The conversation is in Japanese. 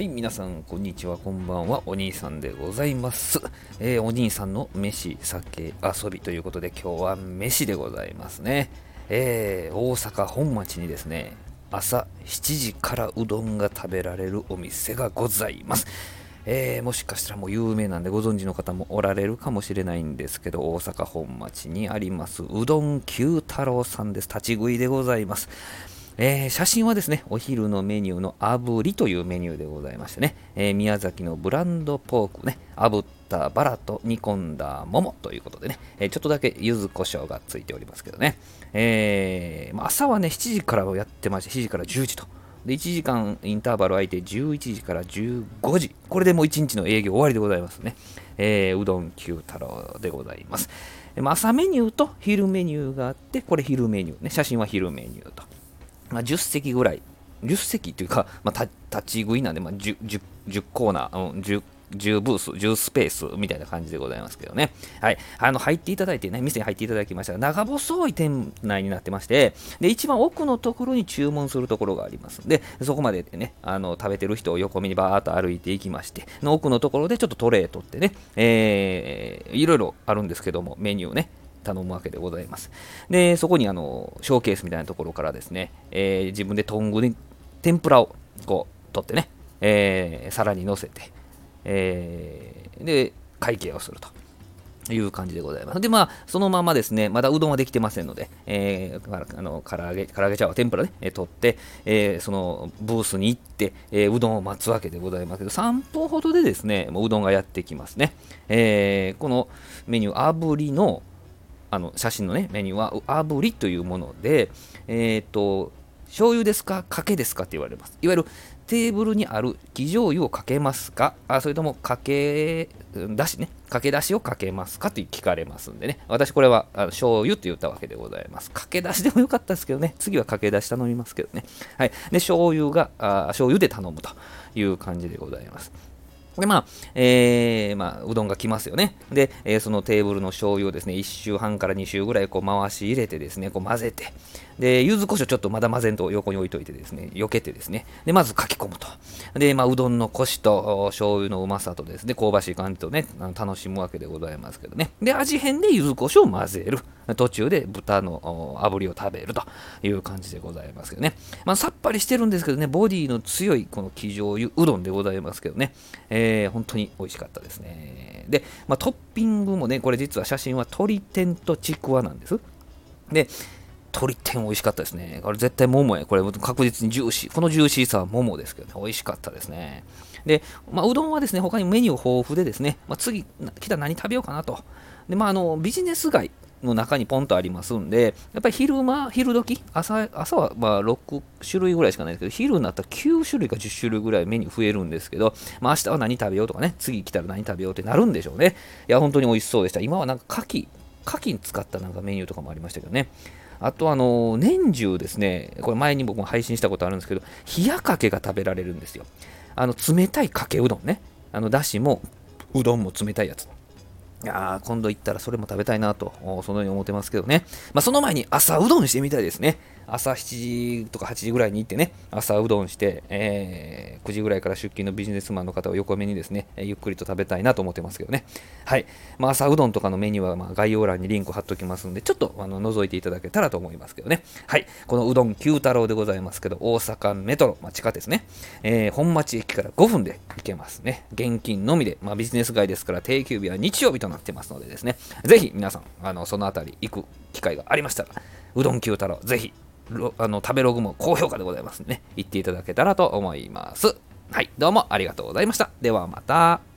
はい、皆さん、こんにちは、こんばんは、お兄さんでございます。えーお兄さんの飯、酒、遊びということで、今日は飯でございますね。えー大阪本町にですね、朝7時からうどんが食べられるお店がございます。えーもしかしたらもう有名なんでご存知の方もおられるかもしれないんですけど、大阪本町にあります、うどん九太郎さんです。立ち食いでございます。えー写真はですね、お昼のメニューの炙りというメニューでございましてね、えー宮崎のブランドポークね、炙ったバラと煮込んだ桃ということでね、えーちょっとだけ柚子胡椒がついておりますけどね、えまあ朝はね、7時からやってまして、7時から10時と。で、1時間インターバル空いて11時から15時。これでもう1日の営業終わりでございますね。えーうどん九太郎でございます。ま朝メニューと昼メニューがあって、これ昼メニューね。写真は昼メニューと。まあ、10席ぐらい、10席というか、まあ、立ち食いなんで、まあ、10, 10, 10コーナー、うん10 10ブース、10スペースみたいな感じでございますけどね。はい。あの、入っていただいてね、店に入っていただきましたが、長細い店内になってまして、で、一番奥のところに注文するところがありますんで、そこまでね、あの、食べてる人を横目にバーっと歩いていきまして、の奥のところでちょっとトレー取ってね、えー、いろいろあるんですけども、メニューね、頼むわけでございます。で、そこにあのショーケースみたいなところからですね、えー自分でトングで天ぷらをこう取ってね、えー皿に乗せて、えーで、会計をすると。いう感じでございます。で、まあ、そのままですね、まだうどんはできてませんので、えー、あの唐揚げ、唐揚げちゃうわ天ぷらね、えー取って、えーそのブースに行って、えーうどんを待つわけでございますけど、3分ほどでですね、もううどんがやってきますね。えーこのメニュー、炙りの、あの写真のね、メニューは、炙りというもので、えっ、と、醤油ですかかけですかって言われます。いわゆるテーブルにある生醤油をかけますかあそれともかけだしね、かけだしをかけますかって聞かれますんでね。私これはあの醤油って言ったわけでございます。かけだしでもよかったですけどね。次はかけだし頼みますけどね。はい。で、醤油が、あ醤油で頼むという感じでございます。で、まあ、えーまあ、うどんが来ますよね。で、えーそのテーブルの醤油をですね、1周半から2周ぐらいこう回し入れてですね、こう混ぜて、で、柚子胡椒ちょっとまだ混ぜんと横に置いといてですね、避けてですね、で、まず書き込むと。で、まあ、うどんのコシと醤油のうまさとですね、香ばしい感じとね、楽しむわけでございますけどね。で、味変で柚子胡椒を混ぜる。途中で豚の炙りを食べるという感じでございますけどね。まあ、さっぱりしてるんですけどね、ボディの強いこの生醤油うどんでございますけどね、えーえ本当に美味しかったですね。で、まあ、トッピングもね、これ実は写真は鶏天とちくわなんです。で、鶏天美味しかったですね。これ絶対桃や。これ確実にジューシー。このジューシーさは桃ですけどね、美味しかったですね。で、まあ、うどんはですね、他にメニュー豊富でですね、まあ、次来たら何食べようかなと。で、まあ、あの、ビジネス街の中にポンとありますんで、やっぱり昼間、昼時、朝朝はまあ6種類ぐらいしかないですけど、昼になったら9種類か10種類ぐらいメニュー増えるんですけど、まあ、明日は何食べようとかね、次来たら何食べようってなるんでしょうね。いや、本当に美味しそうでした。今はなんか牡蠣、牡蠣使ったなんかメニューとかもありましたけどね。あとあの年中ですね、これ前に僕も配信したことあるんですけど、冷やかけが食べられるんですよ。あの冷たいかけうどんね。あのだしもうどんも冷たいやつ。ああ今度行ったらそれも食べたいなと、そのように思ってますけどね。まあ、その前に朝うどんしてみたいですね。朝7時とか8時ぐらいに行ってね、朝うどんして、えー9時ぐらいから出勤のビジネスマンの方を横目にですね、ゆっくりと食べたいなと思ってますけどね。はい。まあ、朝うどんとかのメニューはま概要欄にリンク貼っときますんで、ちょっとあの覗いていただけたらと思いますけどね。はい。このうどん九太郎でございますけど、大阪メトロ、まあ、地下鉄ね、えー本町駅から5分で行けますね。現金のみで、まあ、ビジネス街ですから定休日は日曜日となってますのでですね、ぜひ皆さん、あのそのあたり行く機会がありましたら、うどん九太郎、ぜひ、あの食べログも高評価でございますね、行っていただけたらと思います。はい、どうもありがとうございました。ではまた。